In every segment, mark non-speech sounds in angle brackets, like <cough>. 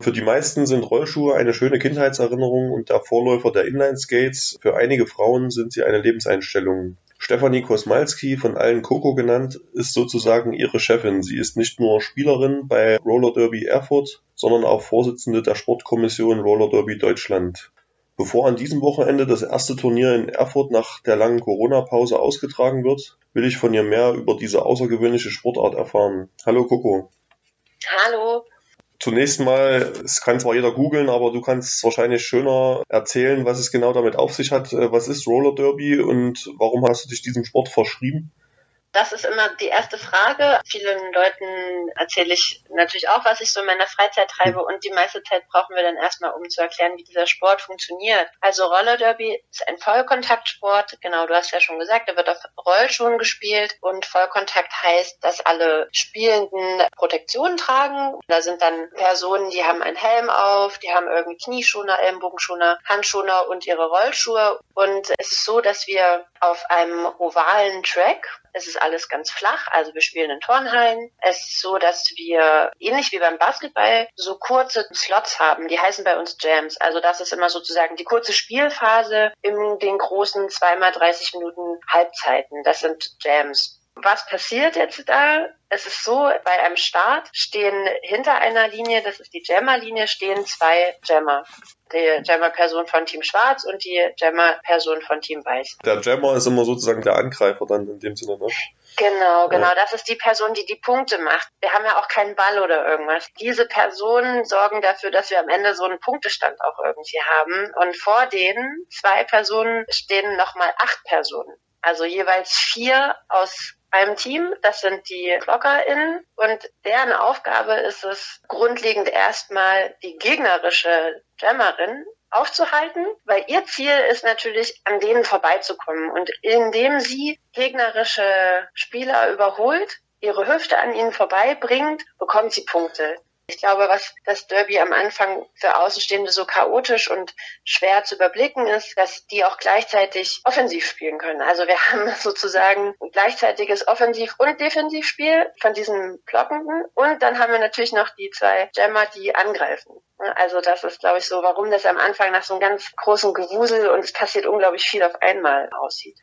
Für die meisten sind Rollschuhe eine schöne Kindheitserinnerung und der Vorläufer der Inline-Skates. Für einige Frauen sind sie eine Lebenseinstellung. Stefanie Kosmalski, von allen Coco genannt, ist sozusagen ihre Chefin. Sie ist nicht nur Spielerin bei Roller Derby Erfurt, sondern auch Vorsitzende der Sportkommission Roller Derby Deutschland. Bevor an diesem Wochenende das erste Turnier in Erfurt nach der langen Corona-Pause ausgetragen wird, will ich von ihr mehr über diese außergewöhnliche Sportart erfahren. Hallo Coco. Hallo. Zunächst mal, es kann zwar jeder googeln, aber du kannst wahrscheinlich schöner erzählen, was es genau damit auf sich hat. Äh, was ist Roller Derby und warum hast du dich diesem Sport verschrieben? Das ist immer die erste Frage. Vielen Leuten erzähle ich natürlich auch, was ich so in meiner Freizeit treibe und die meiste Zeit brauchen wir dann erstmal, um zu erklären, wie dieser Sport funktioniert. Also Roller Derby ist ein Vollkontaktsport. Genau, du hast ja schon gesagt, er wird auf Rollschuhen gespielt und Vollkontakt heißt, dass alle Spielenden Protektion tragen. Da sind dann Personen, die haben einen Helm auf, die haben irgendwie Knieschoner, Ellenbogenschoner, Handschoner und ihre Rollschuhe. Und es ist so, dass wir auf einem ovalen Track es ist alles ganz flach, also wir spielen in Turnhallen. Es ist so, dass wir ähnlich wie beim Basketball so kurze Slots haben. Die heißen bei uns Jams. Also das ist immer sozusagen die kurze Spielphase in den großen zweimal 30 Minuten Halbzeiten. Das sind Jams. Was passiert jetzt da? Es ist so, bei einem Start stehen hinter einer Linie, das ist die Jammer-Linie, stehen zwei Jammer. Die Jammer-Person von Team Schwarz und die Jammer-Person von Team Weiß. Der Jammer ist immer sozusagen der Angreifer dann in dem Sinne, ne? Genau, genau. Ja. Das ist die Person, die die Punkte macht. Wir haben ja auch keinen Ball oder irgendwas. Diese Personen sorgen dafür, dass wir am Ende so einen Punktestand auch irgendwie haben. Und vor denen zwei Personen stehen nochmal acht Personen. Also jeweils vier aus einem Team. Das sind die BlockerInnen und deren Aufgabe ist es, grundlegend erstmal die gegnerische Jammerin aufzuhalten, weil ihr Ziel ist natürlich, an denen vorbeizukommen. Und indem sie gegnerische Spieler überholt, ihre Hüfte an ihnen vorbeibringt, bekommt sie Punkte. Ich glaube, was das Derby am Anfang für Außenstehende so chaotisch und schwer zu überblicken ist, dass die auch gleichzeitig offensiv spielen können. Also wir <laughs> haben sozusagen ein gleichzeitiges Offensiv- und Defensivspiel von diesen Blockenden und dann haben wir natürlich noch die zwei Jammer, die angreifen. Also das ist, glaube ich, so, warum das am Anfang nach so einem ganz großen Gewusel und es passiert unglaublich viel auf einmal aussieht.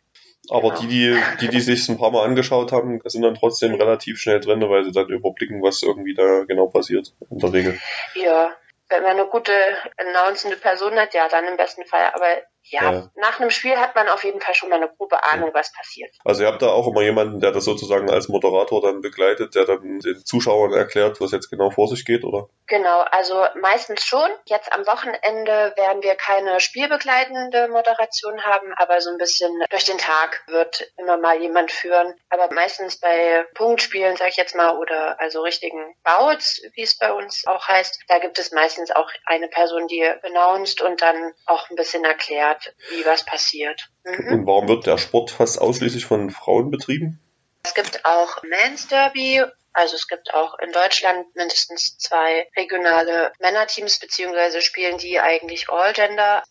Aber genau. die, die, die, die sich ein paar Mal angeschaut haben, sind dann trotzdem relativ schnell drin, weil sie dann überblicken, was irgendwie da genau passiert, in der Regel. Ja, wenn man eine gute announcende Person hat, ja, dann im besten Fall. Aber ja, ja, nach einem Spiel hat man auf jeden Fall schon mal eine grobe Ahnung, was passiert. Also ihr habt da auch immer jemanden, der das sozusagen als Moderator dann begleitet, der dann den Zuschauern erklärt, was jetzt genau vor sich geht, oder? Genau, also meistens schon. Jetzt am Wochenende werden wir keine spielbegleitende Moderation haben, aber so ein bisschen durch den Tag wird immer mal jemand führen. Aber meistens bei Punktspielen, sag ich jetzt mal, oder also richtigen Bouts, wie es bei uns auch heißt, da gibt es meistens auch eine Person, die announced und dann auch ein bisschen erklärt hat, wie was passiert. Mhm. Und warum wird der Sport fast ausschließlich von Frauen betrieben? Es gibt auch Men's Derby also es gibt auch in Deutschland mindestens zwei regionale Männerteams, beziehungsweise spielen die eigentlich All-Gender.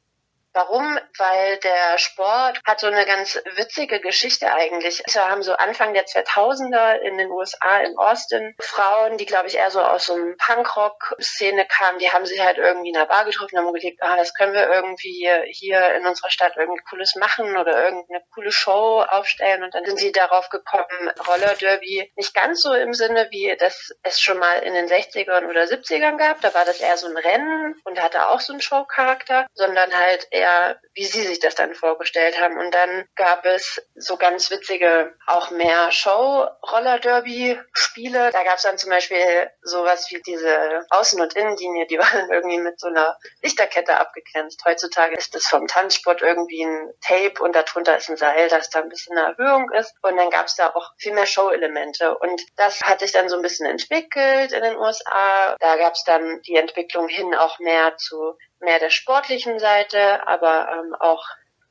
Warum? Weil der Sport hat so eine ganz witzige Geschichte eigentlich. Wir haben so Anfang der 2000er in den USA in Austin Frauen, die glaube ich eher so aus so einem Punkrock-Szene kamen, die haben sich halt irgendwie in einer Bar getroffen und haben gelegt, ah, das können wir irgendwie hier in unserer Stadt irgendwie Cooles machen oder irgendeine coole Show aufstellen und dann sind sie darauf gekommen, Roller Derby nicht ganz so im Sinne, wie das es schon mal in den 60ern oder 70ern gab. Da war das eher so ein Rennen und hatte auch so einen Showcharakter, sondern halt eher eher wie sie sich das dann vorgestellt haben. Und dann gab es so ganz witzige, auch mehr Show-Roller-Derby-Spiele. Da gab es dann zum Beispiel sowas wie diese Außen- und Innenlinie, die <laughs> waren irgendwie mit so einer Lichterkette abgegrenzt. Heutzutage ist das vom Tanzsport irgendwie ein Tape und darunter ist ein Seil, das da ein bisschen eine Erhöhung ist. Und dann gab es da auch viel mehr Show-Elemente. Und das hat sich dann so ein bisschen entwickelt in den USA. Da gab es dann die Entwicklung hin auch mehr zu mehr der sportlichen Seite, aber ähm, auch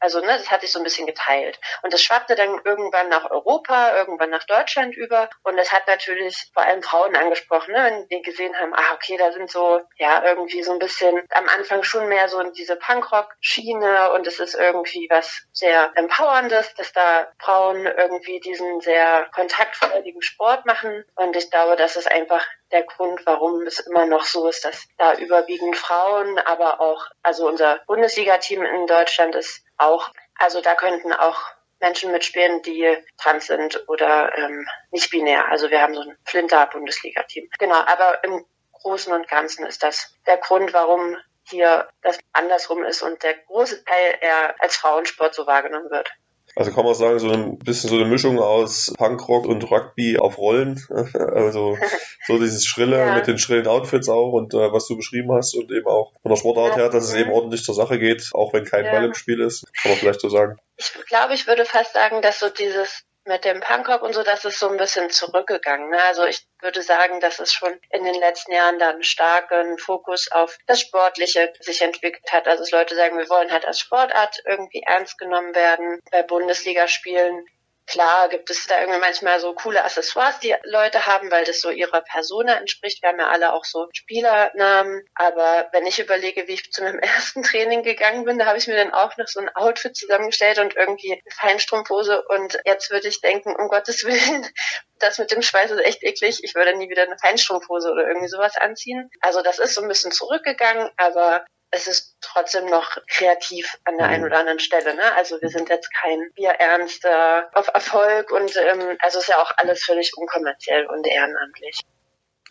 also ne, das hat sich so ein bisschen geteilt. Und das schwappte dann irgendwann nach Europa, irgendwann nach Deutschland über. Und das hat natürlich vor allem Frauen angesprochen, ne, wenn die gesehen haben, ah, okay, da sind so, ja, irgendwie so ein bisschen am Anfang schon mehr so diese Punkrock-Schiene und es ist irgendwie was sehr Empowerndes, dass da Frauen irgendwie diesen sehr kontaktfreudigen Sport machen. Und ich glaube, das ist einfach der Grund, warum es immer noch so ist, dass da überwiegend Frauen, aber auch, also unser Bundesliga-Team in Deutschland ist auch, also da könnten auch Menschen mitspielen, die trans sind oder ähm, nicht binär. Also wir haben so ein Flinter-Bundesliga-Team. Genau, aber im Großen und Ganzen ist das der Grund, warum hier das andersrum ist und der große Teil eher als Frauensport so wahrgenommen wird. Also kann man sagen, so ein bisschen so eine Mischung aus Punkrock und Rugby auf Rollen. <laughs> Also <laughs> so dieses Schrille ja. mit den schrillen Outfits auch und äh, was du beschrieben hast und eben auch von der Sportart her, dass es eben ordentlich zur Sache geht, auch wenn kein ja. Ball im Spiel ist, kann man vielleicht so sagen. Ich glaube, ich würde fast sagen, dass so dieses mit dem Punkrock und so, das ist so ein bisschen zurückgegangen. Ne? Also ich würde sagen, dass es schon in den letzten Jahren dann starken Fokus auf das Sportliche sich entwickelt hat. Also dass Leute sagen, wir wollen halt als Sportart irgendwie ernst genommen werden. Bei Bundesligaspielen Klar gibt es da irgendwie manchmal so coole Accessoires, die Leute haben, weil das so ihrer Persona entspricht. Wir haben ja alle auch so Spielernamen. Aber wenn ich überlege, wie ich zu meinem <laughs> ersten Training gegangen bin, da habe ich mir dann auch noch so ein Outfit zusammengestellt und irgendwie eine Feinstrumpfhose. Und jetzt würde ich denken, um Gottes Willen, <laughs> das mit dem Schweiß ist echt eklig. Ich würde nie wieder eine Feinstrumpfhose oder irgendwie sowas anziehen. Also das ist so ein bisschen zurückgegangen, aber es ist trotzdem noch kreativ an der einen mhm. oder anderen Stelle. Ne? Also wir sind jetzt kein Bierernster auf Erfolg und ähm, also ist ja auch alles völlig unkommerziell und ehrenamtlich.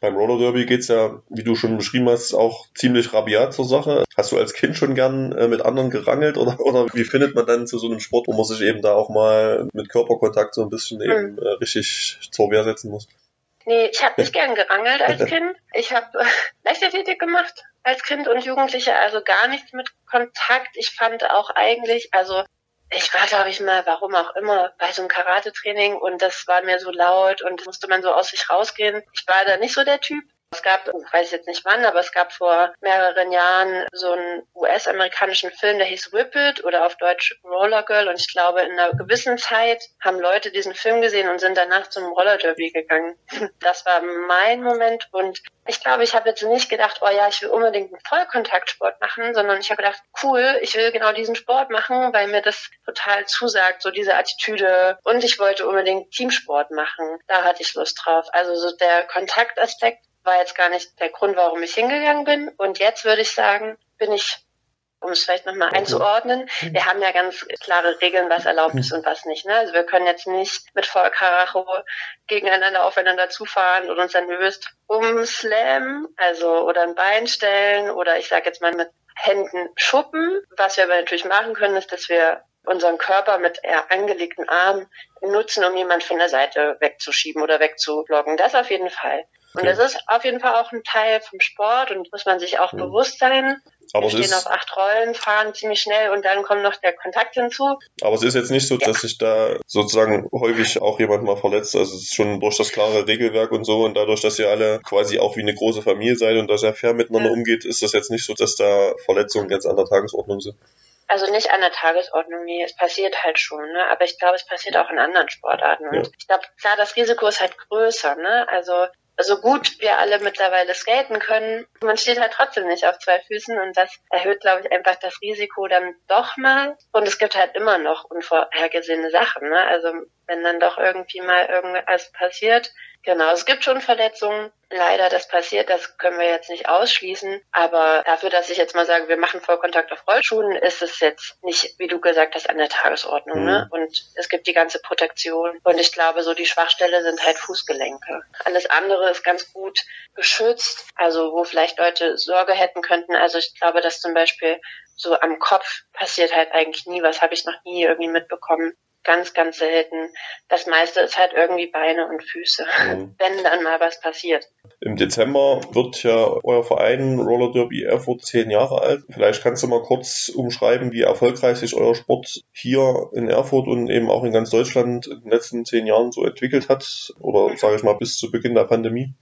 Beim Roller Derby geht's ja, wie du schon beschrieben hast, auch ziemlich rabiat zur Sache. Hast du als Kind schon gern äh, mit anderen gerangelt oder, oder wie findet man dann zu so einem Sport, wo man sich eben da auch mal mit Körperkontakt so ein bisschen hm. eben äh, richtig zur Wehr setzen muss? Nee, ich habe nicht <laughs> gern gerangelt als <laughs> Kind. Ich habe äh, Leichtathletik gemacht als Kind und Jugendliche, also gar nichts mit Kontakt. Ich fand auch eigentlich, also ich war, glaube ich, mal, warum auch immer, bei so einem Karate-Training und das war mir so laut und musste man so aus sich rausgehen. Ich war da nicht so der Typ. Es gab, ich weiß jetzt nicht wann, aber es gab vor mehreren Jahren so einen US-amerikanischen Film, der hieß Whip It oder auf Deutsch Roller Girl. Und ich glaube, in einer gewissen Zeit haben Leute diesen Film gesehen und sind danach zum Roller Derby gegangen. <laughs> Das war mein Moment. Und ich glaube, ich habe jetzt nicht gedacht, oh ja, ich will unbedingt einen Vollkontaktsport machen, sondern ich habe gedacht, cool, ich will genau diesen Sport machen, weil mir das total zusagt, so diese Attitüde. Und ich wollte unbedingt Teamsport machen. Da hatte ich Lust drauf. Also so der Kontaktaspekt war jetzt gar nicht der Grund, warum ich hingegangen bin. Und jetzt würde ich sagen, bin ich, um es vielleicht nochmal okay. einzuordnen, wir haben ja ganz klare Regeln, was erlaubt ist und was nicht. Ne? Also wir können jetzt nicht mit Vollkaracho gegeneinander aufeinander zufahren und uns dann nervös umslammen, also oder ein Bein stellen oder ich sage jetzt mal mit Händen schuppen. Was wir aber natürlich machen können, ist, dass wir unseren Körper mit eher angelegten Armen nutzen, um jemand von der Seite wegzuschieben oder wegzublocken. Das auf jeden Fall. Und das ist auf jeden Fall auch ein Teil vom Sport und muss man sich auch mhm. bewusst sein. Aber Wir stehen auf acht Rollen, fahren ziemlich schnell und dann kommt noch der Kontakt hinzu. Aber es ist jetzt nicht so, ja. dass sich da sozusagen häufig auch jemand mal verletzt. Also es ist schon durch das klare Regelwerk und so und dadurch, dass ihr alle quasi auch wie eine große Familie seid und da sehr fair miteinander ja. umgeht, ist das jetzt nicht so, dass da Verletzungen ganz an der Tagesordnung sind. Also nicht an der Tagesordnung, wie es passiert halt schon, ne? Aber ich glaube, es passiert auch in anderen Sportarten. Und ja. ich glaube, klar, das Risiko ist halt größer, ne? Also so gut wir alle mittlerweile skaten können, man steht halt trotzdem nicht auf zwei Füßen und das erhöht, glaube ich, einfach das Risiko dann doch mal. Und es gibt halt immer noch unvorhergesehene Sachen. Ne? Also wenn dann doch irgendwie mal irgendwas passiert, Genau, es gibt schon Verletzungen. Leider, das passiert, das können wir jetzt nicht ausschließen. Aber dafür, dass ich jetzt mal sage, wir machen Vollkontakt auf Rollschuhen, ist es jetzt nicht, wie du gesagt hast, an der Tagesordnung. Ne? Mhm. Ne? Und es gibt die ganze Protektion. Und ich glaube, so die Schwachstelle sind halt Fußgelenke. Alles andere ist ganz gut geschützt. Also wo vielleicht Leute Sorge hätten könnten. Also ich glaube, dass zum Beispiel so am Kopf passiert halt eigentlich nie was, habe ich noch nie irgendwie mitbekommen ganz, ganz selten. Das meiste ist halt irgendwie Beine und Füße, <laughs> mhm. wenn dann mal was passiert. Im Dezember wird ja euer Verein Roller Derby Erfurt zehn Jahre alt. Vielleicht kannst du mal kurz umschreiben, wie erfolgreich sich euer Sport hier in Erfurt und eben auch in ganz Deutschland in den letzten zehn Jahren so entwickelt hat oder sage ich mal bis zu Beginn der Pandemie.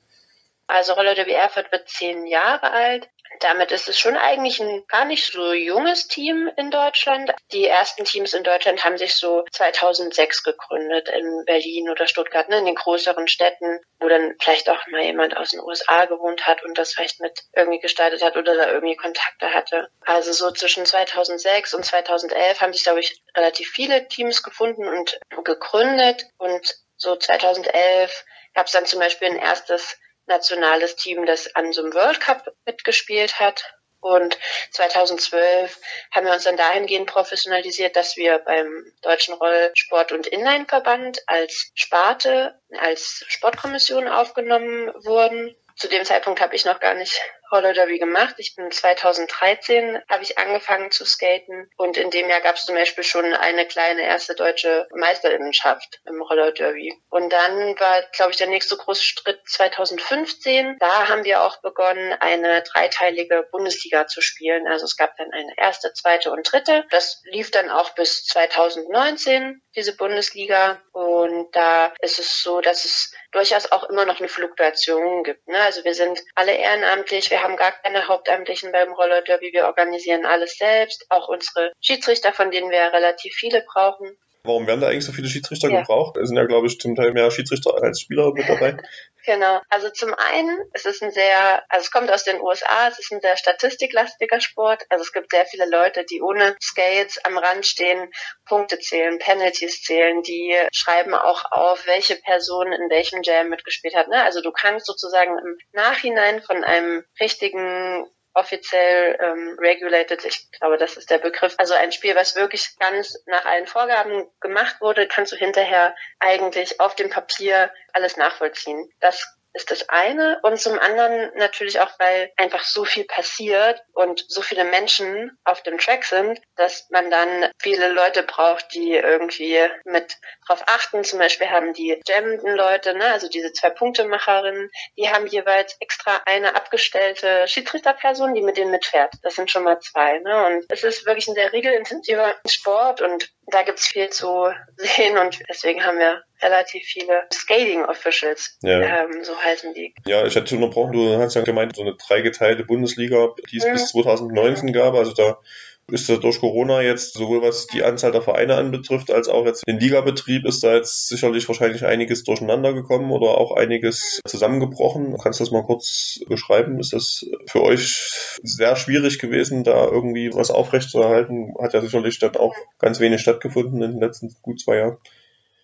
Also Roller Derby Erfurt wird zehn Jahre alt. Damit ist es schon eigentlich ein gar nicht so junges Team in Deutschland. Die ersten Teams in Deutschland haben sich so 2006 gegründet in Berlin oder Stuttgart, ne, in den größeren Städten, wo dann vielleicht auch mal jemand aus den USA gewohnt hat und das vielleicht mit irgendwie gestaltet hat oder da irgendwie Kontakte hatte. Also so zwischen 2006 und 2011 haben sich, glaube ich, relativ viele Teams gefunden und gegründet und so 2011 gab es dann zum Beispiel ein erstes nationales Team, das an so einem World Cup mitgespielt hat. Und 2012 haben wir uns dann dahingehend professionalisiert, dass wir beim Deutschen Rollsport- und Inline-Verband als Sparte, als Sportkommission aufgenommen wurden. Zu dem Zeitpunkt habe ich noch gar nicht Roller Derby gemacht. Ich bin 2013 habe ich angefangen zu skaten und in dem Jahr gab es zum Beispiel schon eine kleine erste deutsche Meisterinnenschaft im Roller Derby. Und dann war, glaube ich, der nächste große Schritt 2015. Da haben wir auch begonnen, eine dreiteilige Bundesliga zu spielen. Also es gab dann eine erste, zweite und dritte. Das lief dann auch bis 2019, diese Bundesliga. Und da ist es so, dass es durchaus auch immer noch eine Fluktuation gibt. Ne? Also wir sind alle ehrenamtlich, wir haben gar keine Hauptamtlichen beim Roller Derby, wir organisieren alles selbst, auch unsere Schiedsrichter, von denen wir relativ viele brauchen. Warum werden da eigentlich so viele Schiedsrichter ja. gebraucht? Es sind ja, glaube ich, zum Teil mehr Schiedsrichter als Spieler mit dabei. <laughs> Genau. Also zum einen, es ist ein sehr, also es kommt aus den USA, es ist ein sehr statistiklastiger Sport. Also es gibt sehr viele Leute, die ohne Skates am Rand stehen, Punkte zählen, Penalties zählen, die schreiben auch auf, welche Person in welchem Jam mitgespielt hat. Ne? Also du kannst sozusagen im Nachhinein von einem richtigen offiziell ähm, regulated, ich glaube, das ist der Begriff. Also ein Spiel, was wirklich ganz nach allen Vorgaben gemacht wurde, kannst du hinterher eigentlich auf dem Papier alles nachvollziehen. Das ist das eine. Und zum anderen natürlich auch, weil einfach so viel passiert und so viele Menschen auf dem Track sind, dass man dann viele Leute braucht, die irgendwie mit drauf achten. Zum Beispiel haben die jammenden Leute, ne, also diese zwei Punktemacherinnen, die haben jeweils extra eine abgestellte Schiedsrichterperson, die mit denen mitfährt. Das sind schon mal zwei. Ne? Und es ist wirklich ein sehr regelintensiver Sport und da gibt's viel zu <laughs> sehen und deswegen haben wir relativ viele Skating Officials, ja. ähm, so heißen die. Ja, ich hatte unterbrochen, du hast ja gemeint, so eine dreigeteilte Bundesliga, die es mhm. bis 2019 gab, also da ist da durch Corona jetzt sowohl was die Anzahl der Vereine anbetrifft, als auch jetzt den Ligabetrieb ist da jetzt sicherlich wahrscheinlich einiges durcheinander gekommen oder auch einiges zusammengebrochen. Kannst du das mal kurz beschreiben? Ist das für euch sehr schwierig gewesen, da irgendwie was aufrechtzuerhalten? Hat ja sicherlich dann auch ganz wenig stattgefunden in den letzten gut zwei Jahren.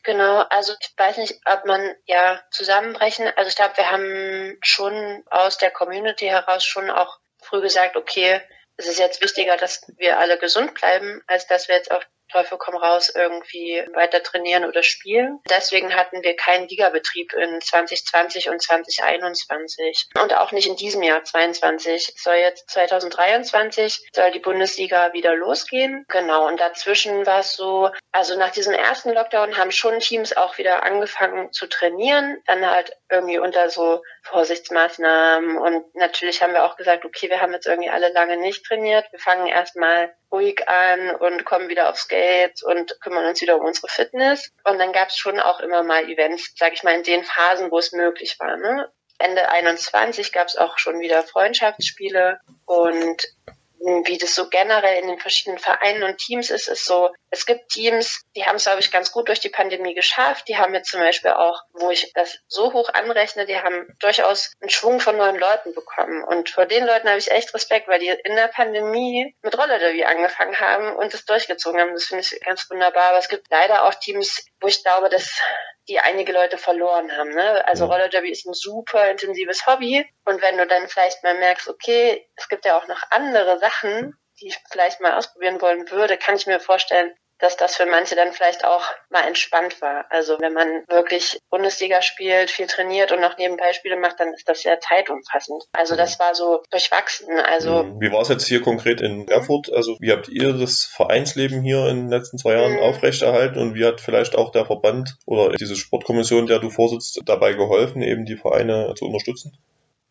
Genau, also ich weiß nicht, ob man ja zusammenbrechen. Also ich glaube, wir haben schon aus der Community heraus schon auch früh gesagt, okay, es ist jetzt wichtiger, dass wir alle gesund bleiben, als dass wir jetzt auf Teufel komm raus irgendwie weiter trainieren oder spielen. Deswegen hatten wir keinen Ligabetrieb in 2020 und 2021 und auch nicht in diesem Jahr 22. Es soll jetzt 2023 soll die Bundesliga wieder losgehen. Genau. Und dazwischen war es so, also nach diesem ersten Lockdown haben schon Teams auch wieder angefangen zu trainieren. Dann halt irgendwie unter so Vorsichtsmaßnahmen und natürlich haben wir auch gesagt, okay, wir haben jetzt irgendwie alle lange nicht trainiert. Wir fangen erstmal ruhig an und kommen wieder aufs Geld und kümmern uns wieder um unsere Fitness. Und dann gab es schon auch immer mal Events, sag ich mal, in den Phasen, wo es möglich war. Ne? Ende 21 gab es auch schon wieder Freundschaftsspiele und wie das so generell in den verschiedenen Vereinen und Teams ist, ist so, es gibt Teams, die haben es, glaube ich, ganz gut durch die Pandemie geschafft. Die haben jetzt zum Beispiel auch, wo ich das so hoch anrechne, die haben durchaus einen Schwung von neuen Leuten bekommen. Und vor den Leuten habe ich echt Respekt, weil die in der Pandemie mit Roller Derby angefangen haben und es durchgezogen haben. Das finde ich ganz wunderbar. Aber es gibt leider auch Teams, wo ich glaube, dass die einige Leute verloren haben. Ne? Also Roller Derby ist ein super intensives Hobby. Und wenn du dann vielleicht mal merkst, okay, es gibt ja auch noch andere Sachen, die ich vielleicht mal ausprobieren wollen würde, kann ich mir vorstellen, dass das für manche dann vielleicht auch mal entspannt war. Also wenn man wirklich Bundesliga spielt, viel trainiert und noch nebenbei Spiele macht, dann ist das sehr zeitumfassend. Also das war so durchwachsen. Also mhm. wie war es jetzt hier konkret in Erfurt? Also wie habt ihr das Vereinsleben hier in den letzten zwei Jahren mhm. aufrechterhalten und wie hat vielleicht auch der Verband oder diese Sportkommission, der du vorsitzt, dabei geholfen, eben die Vereine zu unterstützen?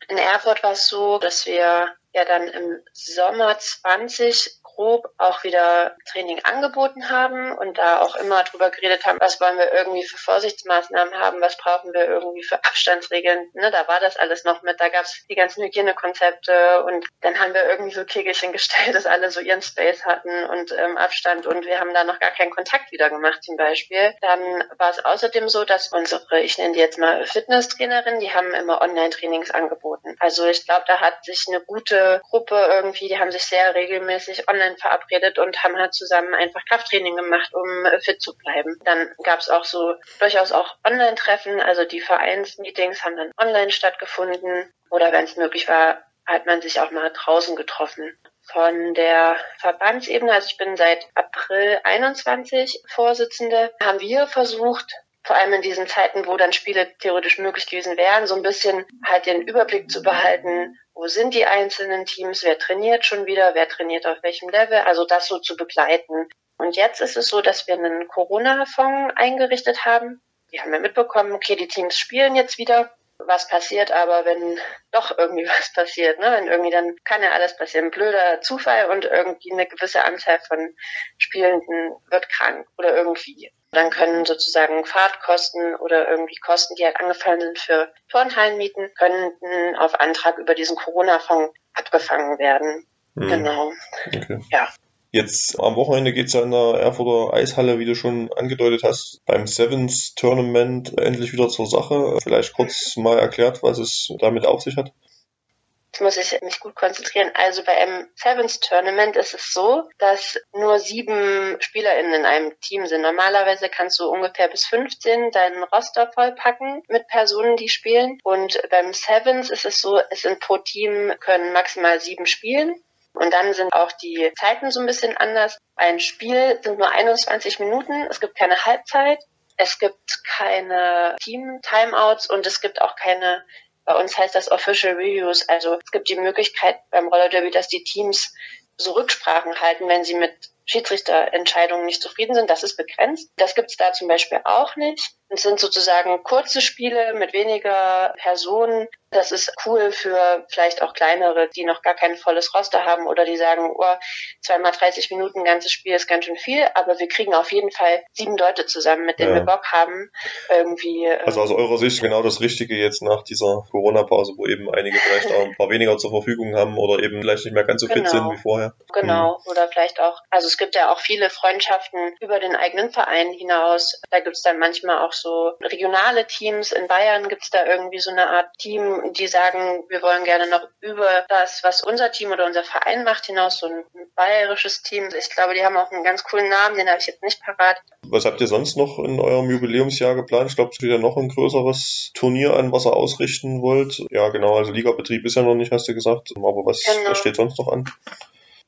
In Erfurt war es so, dass wir ja dann im Sommer 20 grob auch wieder Training angeboten haben und da auch immer drüber geredet haben, was wollen wir irgendwie für Vorsichtsmaßnahmen haben, was brauchen wir irgendwie für Abstandsregeln. Ne, da war das alles noch mit, da gab es die ganzen Hygienekonzepte und dann haben wir irgendwie so Kegelchen <laughs> gestellt, dass alle so ihren Space hatten und ähm, Abstand und wir haben da noch gar keinen Kontakt wieder gemacht zum Beispiel. Dann war es außerdem so, dass unsere, ich nenne die jetzt mal Fitnesstrainerin, die haben immer Online-Trainings angeboten. Also ich glaube, da hat sich eine gute Gruppe irgendwie, die haben sich sehr regelmäßig online verabredet und haben halt zusammen einfach Krafttraining gemacht, um fit zu bleiben. Dann gab es auch so durchaus auch Online-Treffen, also die Vereinsmeetings haben dann online stattgefunden oder wenn es möglich war, hat man sich auch mal draußen getroffen. Von der Verbandsebene, also ich bin seit April 21 Vorsitzende, haben wir versucht, vor allem in diesen Zeiten, wo dann Spiele theoretisch möglich gewesen wären, so ein bisschen halt den Überblick zu behalten, wo sind die einzelnen Teams, wer trainiert schon wieder, wer trainiert auf welchem Level, also das so zu begleiten. Und jetzt ist es so, dass wir einen Corona-Fonds eingerichtet haben. Wir haben ja mitbekommen, okay, die Teams spielen jetzt wieder. Was passiert aber, wenn doch irgendwie <laughs> was passiert, ne? Wenn irgendwie dann kann ja alles passieren. Blöder Zufall und irgendwie eine gewisse Anzahl von Spielenden wird krank oder irgendwie. Dann können sozusagen Fahrtkosten oder irgendwie Kosten, die halt angefallen sind für Turnhallenmieten, könnten auf Antrag über diesen Corona-Fonds abgefangen werden. Hm. Genau. Okay. Ja. Jetzt am Wochenende geht es ja in der Erfurter Eishalle, wie du schon angedeutet hast, beim Sevens Tournament endlich wieder zur Sache. Vielleicht kurz mal erklärt, was es damit auf sich hat. Jetzt muss ich mich gut konzentrieren. Also bei einem Sevens Tournament ist es so, dass nur sieben SpielerInnen in einem Team sind. Normalerweise kannst du ungefähr bis 15 deinen Roster vollpacken mit Personen, die spielen. Und beim Sevens ist es so, es sind pro Team können maximal sieben spielen. Und dann sind auch die Zeiten so ein bisschen anders. Ein Spiel sind nur 21 Minuten. Es gibt keine Halbzeit. Es gibt keine Team-Timeouts und es gibt auch keine bei uns heißt das Official Reviews. Also es gibt die Möglichkeit beim Roller Derby, dass die Teams so Rücksprachen halten, wenn sie mit Schiedsrichterentscheidungen nicht zufrieden sind. Das ist begrenzt. Das gibt es da zum Beispiel auch nicht. Es sind sozusagen kurze Spiele mit weniger Personen. Das ist cool für vielleicht auch kleinere, die noch gar kein volles Roster haben oder die sagen, oh, zweimal 30 Minuten ganzes Spiel ist ganz schön viel, aber wir kriegen auf jeden Fall sieben Leute zusammen, mit denen ja. wir Bock haben, irgendwie. Ähm, also aus eurer Sicht genau das Richtige jetzt nach dieser Corona-Pause, wo eben einige vielleicht auch ein paar weniger zur Verfügung haben oder eben vielleicht nicht mehr ganz so genau. fit sind wie vorher. Genau. Mhm. Oder vielleicht auch, also es gibt ja auch viele Freundschaften über den eigenen Verein hinaus. Da gibt es dann manchmal auch so regionale Teams. In Bayern gibt es da irgendwie so eine Art Team, die sagen, wir wollen gerne noch über das, was unser Team oder unser Verein macht, hinaus so ein bayerisches Team. Ich glaube, die haben auch einen ganz coolen Namen, den habe ich jetzt nicht parat. Was habt ihr sonst noch in eurem Jubiläumsjahr geplant? Ich glaube, es steht ja noch ein größeres Turnier an, was ihr ausrichten wollt. Ja, genau, also Ligabetrieb ist ja noch nicht, hast du gesagt. Aber was, genau. was steht sonst noch an?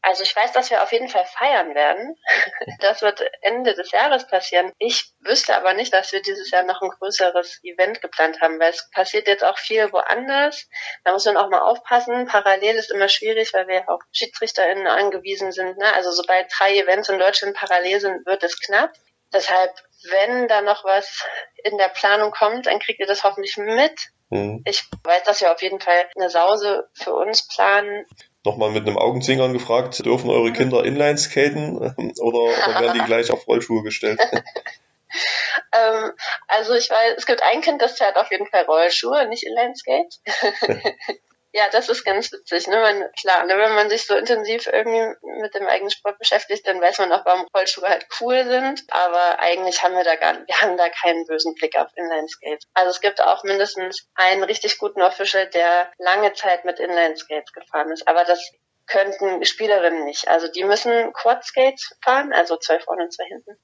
Also ich weiß, dass wir auf jeden Fall feiern werden. <laughs> Das wird Ende des Jahres passieren. Ich wüsste aber nicht, dass wir dieses Jahr noch ein größeres Event geplant haben, weil es passiert jetzt auch viel woanders. Da muss man auch mal aufpassen. Parallel ist immer schwierig, weil wir auch SchiedsrichterInnen angewiesen sind. Ne? Also sobald drei Events in Deutschland parallel sind, wird es knapp. Deshalb, wenn da noch was in der Planung kommt, dann kriegt ihr das hoffentlich mit. Mhm. Ich weiß, dass wir auf jeden Fall eine Sause für uns planen nochmal mit einem Augenzwinkern gefragt, dürfen eure Kinder Inline skaten <laughs> oder, oder werden die gleich auf Rollschuhe gestellt? <laughs> ähm, also ich weiß, es gibt ein Kind, das fährt auf jeden Fall Rollschuhe, nicht Inline Skate. <laughs> Ja, das ist ganz witzig. Ne? Man, klar, ne, wenn man sich so intensiv irgendwie mit dem eigenen Sport beschäftigt, dann weiß man auch, warum Rollschuhe halt cool sind. Aber eigentlich haben wir da gar wir haben da keinen bösen Blick auf Inline-Skates. Also es gibt auch mindestens einen richtig guten Official, der lange Zeit mit Inline-Skates gefahren ist. Aber das könnten Spielerinnen nicht. Also die müssen Quad-Skates fahren, also zwei vorne und zwei hinten.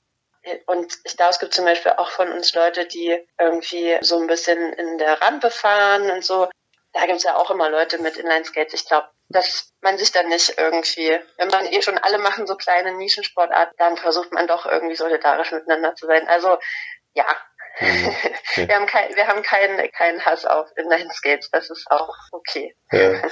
Und ich glaube, es gibt zum Beispiel auch von uns Leute, die irgendwie so ein bisschen in der Rampe fahren und so da gibt es ja auch immer Leute mit Inline-Skates. Ich glaube, dass man sich dann nicht irgendwie, wenn man eh schon alle machen so kleine Nischensportarten, dann versucht man doch irgendwie solidarisch miteinander zu sein. Also ja, mhm. okay. <laughs> wir haben, kein, wir haben keinen keinen Hass auf Inline-Skates. Das ist auch okay. Ja. <laughs>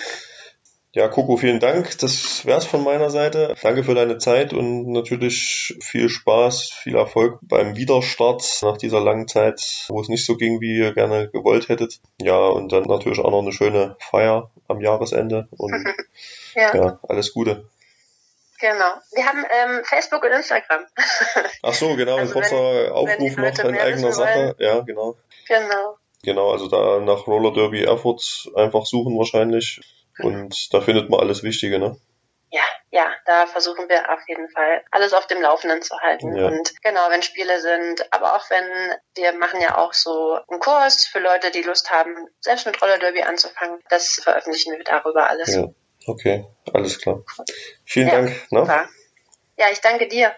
Ja, Coco, vielen Dank. Das wär's von meiner Seite. Danke für deine Zeit und natürlich viel Spaß, viel Erfolg beim Wiederstart nach dieser langen Zeit, wo es nicht so ging, wie ihr gerne gewollt hättet. Ja, und dann natürlich auch noch eine schöne Feier am Jahresende und <laughs> ja. ja. alles Gute. Genau. Wir haben ähm, Facebook und Instagram. <laughs> Ach so, genau. Also ein kurzer Aufruf noch in eigener Sache. Ja, genau. Genau. Genau, also da nach Roller Derby Erfurt einfach suchen wahrscheinlich. Und da findet man alles Wichtige, ne? Ja, ja, da versuchen wir auf jeden Fall alles auf dem Laufenden zu halten. Ja. Und genau, wenn Spiele sind, aber auch wenn wir machen ja auch so einen Kurs für Leute, die Lust haben, selbst mit Roller Derby anzufangen, das veröffentlichen wir darüber alles. Ja, okay, alles klar. Vielen ja, Dank. Ne? Ja, ich danke dir.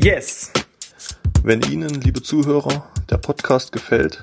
Yes! Wenn Ihnen, liebe Zuhörer, der Podcast gefällt,